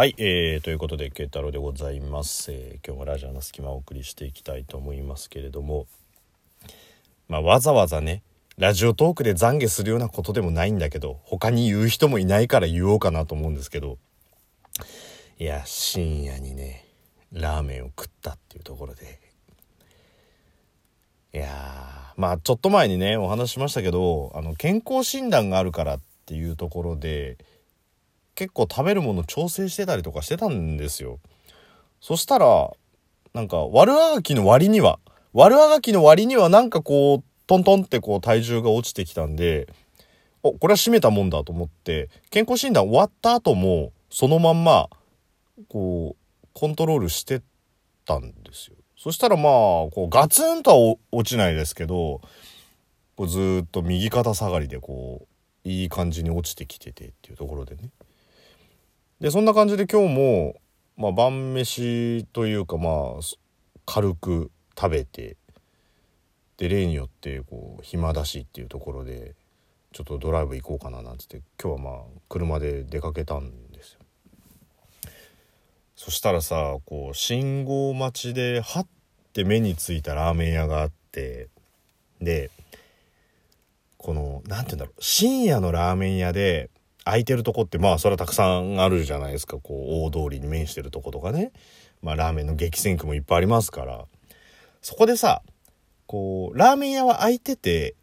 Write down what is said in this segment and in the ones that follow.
はい、えー、ということで慶太郎でございます、えー今日もラジオの隙間をお送りしていきたいと思いますけれども。まあわざわざねラジオトークで懺悔するようなことでもないんだけど他に言う人もいないから言おうかなと思うんですけど。いや深夜にねラーメンを食ったっていうところで。いやまあちょっと前にねお話ししましたけどあの健康診断があるからっていうところで結構食べるもの調整してたりとかしてたんですよ。そしたらなんか悪あがきの割には悪あがきの割にはなんかこうトントンってこう体重が落ちてきたんでおこれは締めたもんだと思って健康診断終わった後もそのまんまこうコントロールしてたんですよ。そしたらまあこうガツンとは落ちないですけどこうずっと右肩下がりでこういい感じに落ちてきててっていうところでね。でそんな感じで今日も、まあ、晩飯というかまあ軽く食べてで例によってこう暇だしっていうところでちょっとドライブ行こうかななんつって今日はまあ車で出かけたんですよ。そしたらさこう信号待ちではって目についたラーメン屋があってでこのなんて言うんだろう深夜のラーメン屋で空いてるとこってまあそれはたくさんあるじゃないですか。こう大通りに面してるとことかね。まあラーメンの激戦区もいっぱいありますから。そこでさこうラーメン屋は空いてて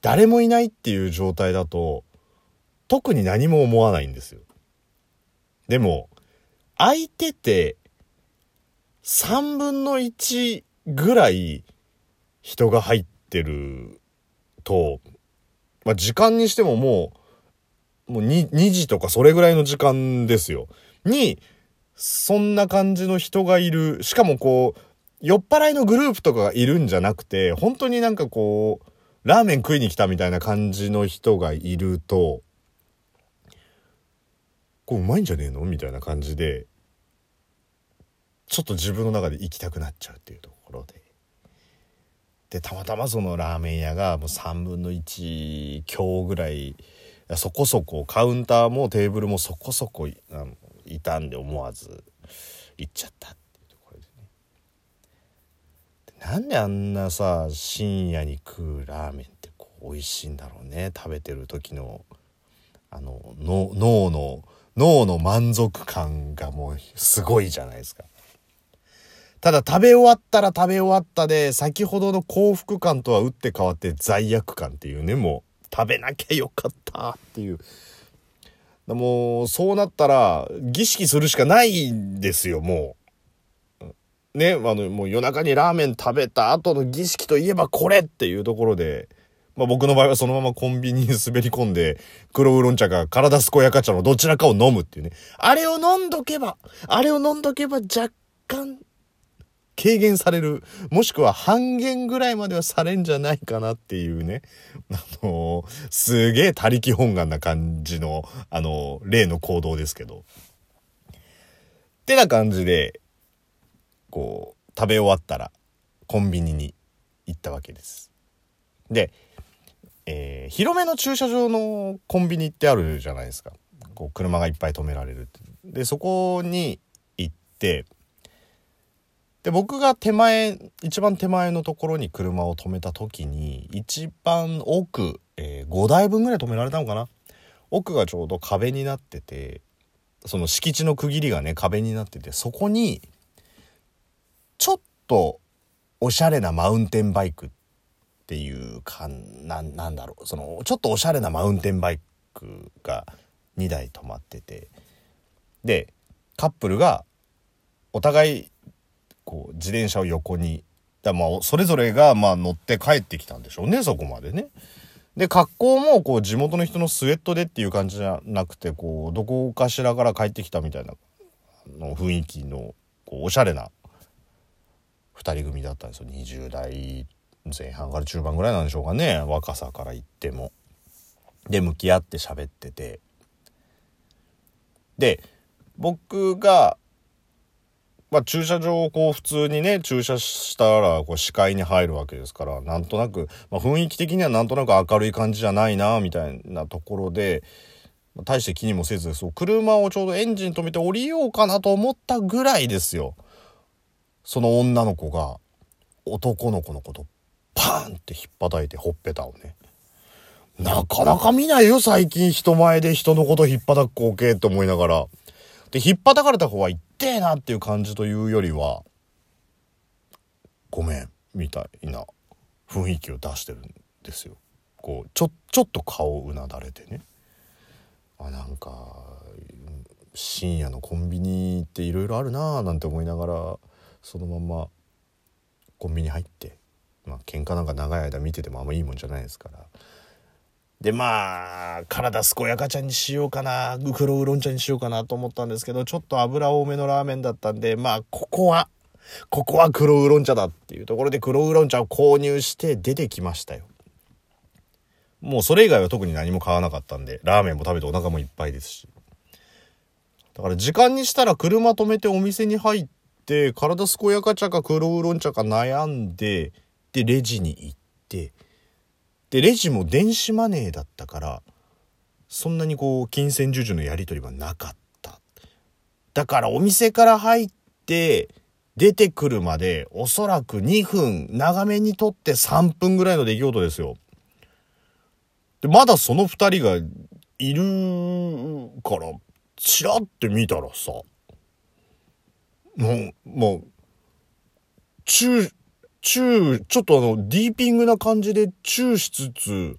誰もいないっていう状態だと特に何も思わないんですよ。でも空いてて3分の1ぐらい人が入ってると、まあ、時間にしてももうもう 2, 2時とかそれぐらいの時間ですよ。に、そんな感じの人がいる。しかもこう、酔っ払いのグループとかがいるんじゃなくて、本当になんかこう、ラーメン食いに来たみたいな感じの人がいると、これうまいんじゃねえのみたいな感じで、ちょっと自分の中で行きたくなっちゃうっていうところで。で、たまたまそのラーメン屋がもう3分の1強ぐらい、そこそこカウンターもテーブルもそこそこいあのいたんで思わず行っちゃったっていうところでね。でなんであんなさ深夜に食うラーメンってこう美味しいんだろうね。食べてる時のあのの脳の脳の満足感がもうすごいじゃないですか。ただ食べ終わったら食べ終わったで先ほどの幸福感とは打って変わって罪悪感っていうねもう。食べなきゃよかったっていう。もう、そうなったら、儀式するしかないんですよ、もう。ね、あの、もう夜中にラーメン食べた後の儀式といえばこれっていうところで、まあ僕の場合はそのままコンビニに滑り込んで、黒ウーロン茶か体健やか茶のどちらかを飲むっていうね。あれを飲んどけば、あれを飲んどけば若干、軽減される、もしくは半減ぐらいまではされんじゃないかなっていうね、あのーすげえ他力本願な感じの、あのー例の行動ですけど。ってな感じで、こう、食べ終わったら、コンビニに行ったわけです。で、えー広めの駐車場のコンビニってあるじゃないですか。こう、車がいっぱい止められる。で、そこに行って、で僕が手前一番手前のところに車を止めた時に一番奥、えー5台分ぐらい止められたのかな？奥がちょうど壁になっててその敷地の区切りがね壁になっててそこにちょっとおしゃれなマウンテンバイクっていうかなんなんだろう。そのちょっとおしゃれなマウンテンバイクが2台止まってて。でカップルがお互いこう自転車を横にだまあそれぞれがまあ乗って帰ってきたんでしょうねそこまでね。で格好もこう地元の人のスウェットでっていう感じじゃなくてこうどこかしらから帰ってきたみたいなの雰囲気のこうおしゃれな2人組だったんですよ20代前半から中盤ぐらいなんでしょうかね若さから言っても。で向き合って喋っててで僕がまあ、駐車場をこう普通にね駐車したらこう視界に入るわけですからなんとなく、まあ、雰囲気的にはなんとなく明るい感じじゃないなみたいなところでま大して気にもせずそう車をちょうどエンジン止めて降りようかなと思ったぐらいですよ。その女の子が男の子のことパーンって引っ叩いてほっぺたをね。なかなか見ないよ最近。人前で人のこと引っ叩く光景って思いながら。で引っ叩かれた方は痛えなっていう感じというよりはごめんみたいな雰囲気を出してるんですよ。こうちょちょっと顔をうなだれてね。あなんか深夜のコンビニっていろいろあるなーなんて思いながらそのままコンビニ入ってまあ喧嘩なんか長い間見ててもあんまいいもんじゃないですから。でまあ体健やかちゃんにしようかな黒ウーロン茶にしようかなと思ったんですけどちょっと油多めのラーメンだったんでまあここはここは黒ウーロン茶だっていうところで黒ウーロン茶を購入して出てきましたよ。もうそれ以外は特に何も買わなかったんでラーメンも食べてお腹もいっぱいですし。だから時間にしたら車止めてお店に入って体健やか茶か黒ウーロン茶か悩んででレジに行ってでレジも電子マネーだったからそんなにこう金銭授受のやり取りはなかった。だからお店から入って出てくるまでおそらく2分長めにとって3分ぐらいの出来事ですよ。でまだその2人がいるからチラって見たらさもうもうチューチューちょっとあのディーピングな感じでチューしつつ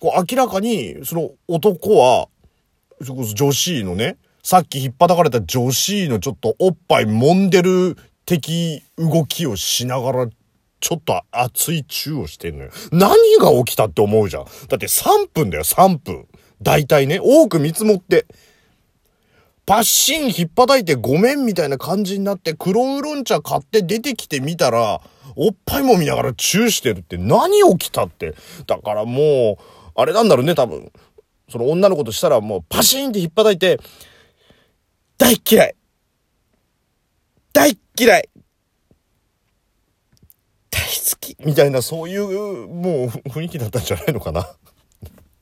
こう明らかにその男はそこ女子のねさっき引っ叩かれた女子のちょっとおっぱい揉んでる的動きをしながらちょっと熱いチューをしてんのよ。何が起きたって思うじゃん。だって3分だよ、3分。大体ね、多く見積もって。パッシン引っ叩いてごめんみたいな感じになって黒ウーロン茶買って出てきてみたら、おっぱいも見ながらチューしてるって何起きたって。だからもう、あれなんだろうね、多分。その女の子としたらもうパシーンって引っ叩いて、大嫌い大嫌い大好きみたいなそういうもう雰囲気だったんじゃないのかな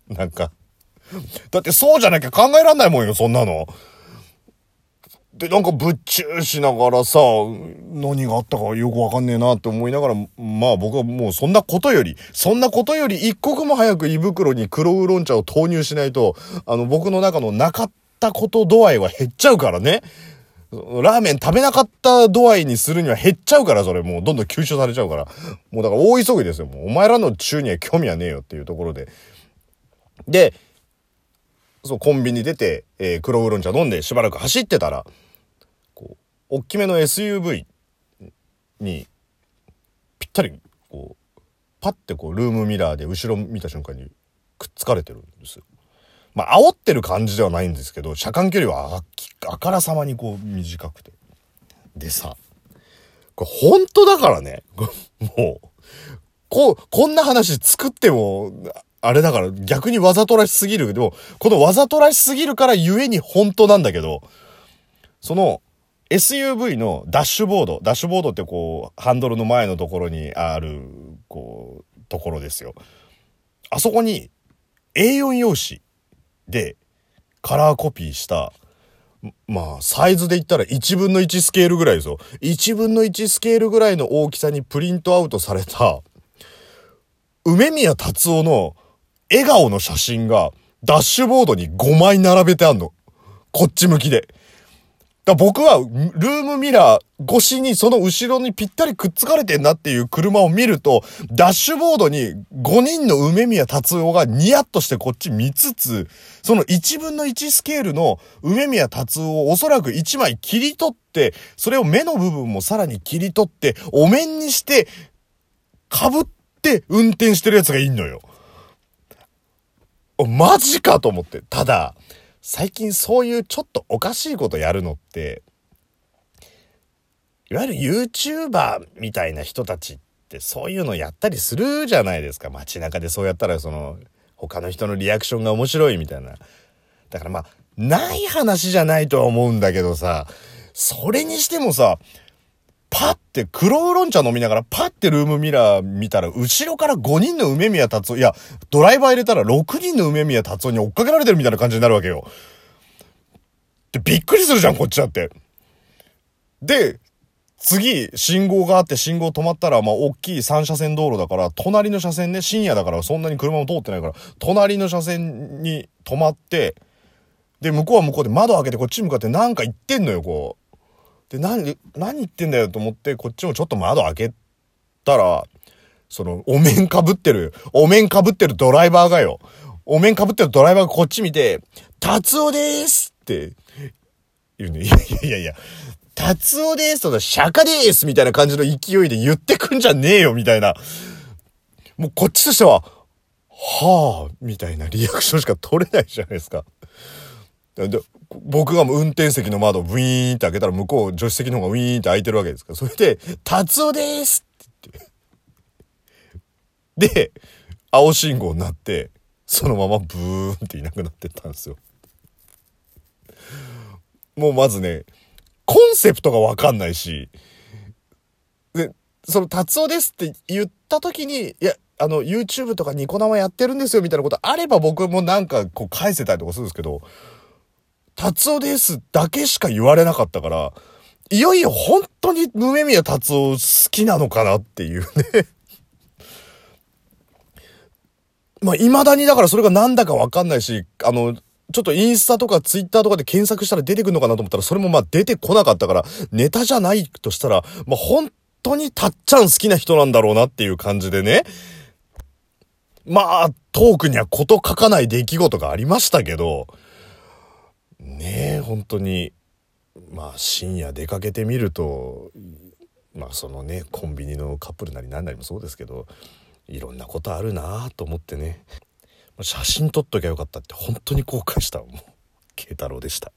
なんか。だってそうじゃなきゃ考えらんないもんよ、そんなの。で、なんかぶっちゅうしながらさ、何があったかよくわかんねえなって思いながら、まあ僕はもうそんなことより、そんなことより一刻も早く胃袋に黒ウーロン茶を投入しないと、あの僕の中のなかったこと度合いは減っちゃうからね。ラーメン食べなかった度合いにするには減っちゃうから、それもうどんどん吸収されちゃうから。もうだから大急ぎですよ。もうお前らの中には興味はねえよっていうところで。で、そう、コンビニ出て、えー、黒ウーロン茶飲んでしばらく走ってたら、大きめの SUV にぴったりこうパッてこうルームミラーで後ろ見た瞬間にくっつかれてるんですよ。まあ煽ってる感じではないんですけど車間距離はあからさまにこう短くて。でさこれ本当だからね もうこうこんな話作ってもあれだから逆にわざとらしすぎるでもこのわざとらしすぎるからゆえに本当なんだけどその SUV のダッシュボード、ダッシュボードってこう、ハンドルの前のところにある、こう、ところですよ。あそこに A4 用紙でカラーコピーした、まあ、サイズで言ったら1分の1スケールぐらいですよ。1分の1スケールぐらいの大きさにプリントアウトされた、梅宮達夫の笑顔の写真がダッシュボードに5枚並べてあんの。こっち向きで。だ僕は、ルームミラー越しにその後ろにぴったりくっつかれてんなっていう車を見ると、ダッシュボードに5人の梅宮達夫がニヤッとしてこっち見つつ、その1分の1スケールの梅宮達夫をおそらく1枚切り取って、それを目の部分もさらに切り取って、お面にして、被って運転してるやつがいんのよ。マジかと思って。ただ、最近そういうちょっとおかしいことやるのって、いわゆる YouTuber みたいな人たちってそういうのやったりするじゃないですか。街中でそうやったらその他の人のリアクションが面白いみたいな。だからまあ、ない話じゃないとは思うんだけどさ、それにしてもさ、パッて黒ウーロン茶飲みながらパッてルームミラー見たら後ろから5人の梅宮達夫、いや、ドライバー入れたら6人の梅宮達夫に追っかけられてるみたいな感じになるわけよ。で、びっくりするじゃん、こっちだって。で、次、信号があって信号止まったら、まあ、大きい3車線道路だから、隣の車線ね、深夜だからそんなに車も通ってないから、隣の車線に止まって、で、向こうは向こうで窓開けてこっち向かってなんか言ってんのよ、こう。で、何、何言ってんだよと思って、こっちもちょっと窓開けたら、その、お面かぶってる、お面かぶってるドライバーがよ。お面かぶってるドライバーがこっち見て、達夫ですって言うね。いやいやいやいや、達夫ですとか、釈迦ですみたいな感じの勢いで言ってくんじゃねえよみたいな。もうこっちとしては、はぁ、みたいなリアクションしか取れないじゃないですか。で僕がもう運転席の窓をウィーンって開けたら向こう助手席の方がウィーンって開いてるわけですから。それで、達夫ですって言って。で、青信号になって、そのままブーンっていなくなってったんですよ。もうまずね、コンセプトがわかんないし、で、その達夫ですって言った時に、いや、あの、YouTube とかニコ生やってるんですよみたいなことあれば僕もなんかこう返せたりとかするんですけど、達夫ですだけしか言われなかったから、いよいよ本当に梅宮達夫好きなのかなっていうね まあ、未だにだからそれがなんだかわかんないし、あの、ちょっとインスタとかツイッターとかで検索したら出てくるのかなと思ったら、それもまあ出てこなかったから、ネタじゃないとしたら、まあ本当にたっちゃん好きな人なんだろうなっていう感じでね。まあ、トークにはこと書かない出来事がありましたけど、ねえ、本当に、まあ深夜出かけてみると、まあそのね、コンビニのカップルなり何なりもそうですけど、いろんなことあるなと思ってね。写真撮っときゃよかったって本当に後悔した。もう、慶太郎でした。